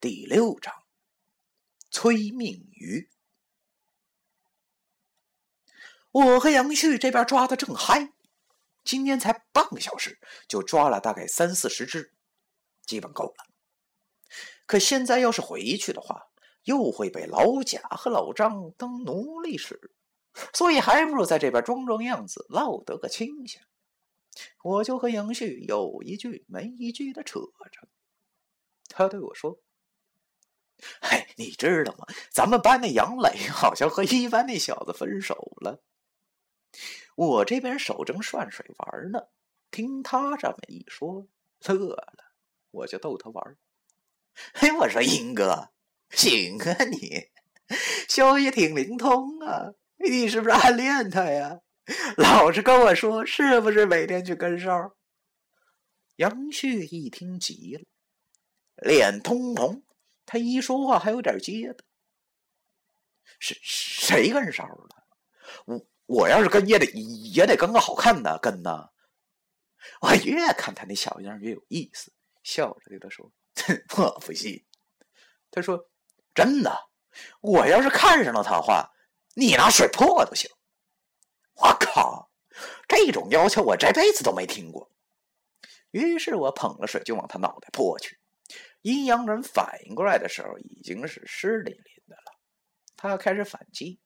第六章，催命鱼。我和杨旭这边抓的正嗨，今天才半个小时就抓了大概三四十只，基本够了。可现在要是回去的话，又会被老贾和老张当奴隶使，所以还不如在这边装装样子，落得个清闲。我就和杨旭有一句没一句的扯着。他对我说：“嘿，你知道吗？咱们班那杨磊好像和一班那小子分手了。”我这边手正涮水玩呢，听他这么一说，乐了。我就逗他玩：“嘿，我说英哥，行啊你，消息挺灵通啊，你是不是暗恋他呀？”老实跟我说，是不是每天去跟梢？杨旭一听急了，脸通红。他一说话还有点结巴。谁谁跟梢了？我我要是跟也得也得跟个好看的跟呢。我越看他那小样越有意思，笑着对他说：“ 我不信。”他说：“真的，我要是看上了他的话，你拿水泼我都行。”我靠，这种要求我这辈子都没听过。于是我捧了水就往他脑袋泼去。阴阳人反应过来的时候，已经是湿淋淋的了。他开始反击，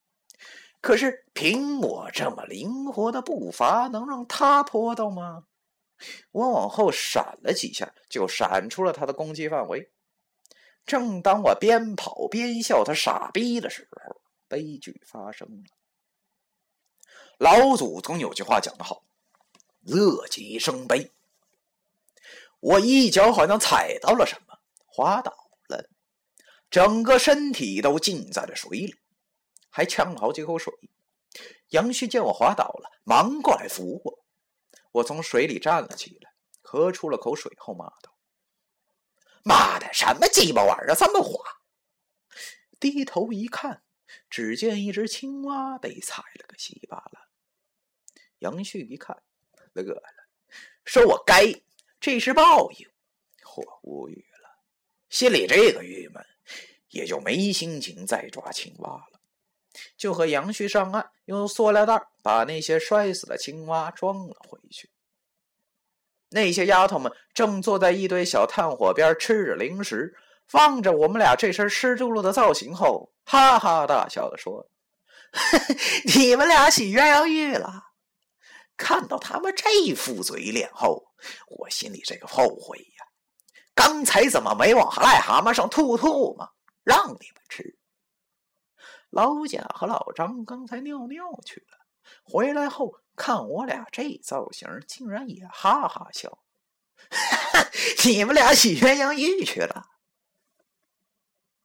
可是凭我这么灵活的步伐，能让他泼到吗？我往后闪了几下，就闪出了他的攻击范围。正当我边跑边笑他傻逼的时候，悲剧发生了。老祖宗有句话讲得好：“乐极生悲。”我一脚好像踩到了什么，滑倒了，整个身体都浸在了水里，还呛了好几口水。杨旭见我滑倒了，忙过来扶我。我从水里站了起来，喝出了口水后骂道：“妈的，什么鸡巴玩意儿，这么滑！”低头一看，只见一只青蛙被踩了个稀巴烂。杨旭一看，乐了，说：“我该，这是报应。”我无语，心里这个郁闷，也就没心情再抓青蛙了，就和杨旭上岸，用塑料袋把那些摔死的青蛙装了回去。那些丫头们正坐在一堆小炭火边吃着零食，望着我们俩这身湿漉漉的造型后，哈哈大笑的说：“ 你们俩洗鸳鸯浴了。”看到他们这副嘴脸后，我心里这个后悔！刚才怎么没往癞蛤蟆上吐吐嘛？让你们吃。老贾和老张刚才尿尿去了，回来后看我俩这造型，竟然也哈哈笑。你们俩洗鸳鸯浴去了？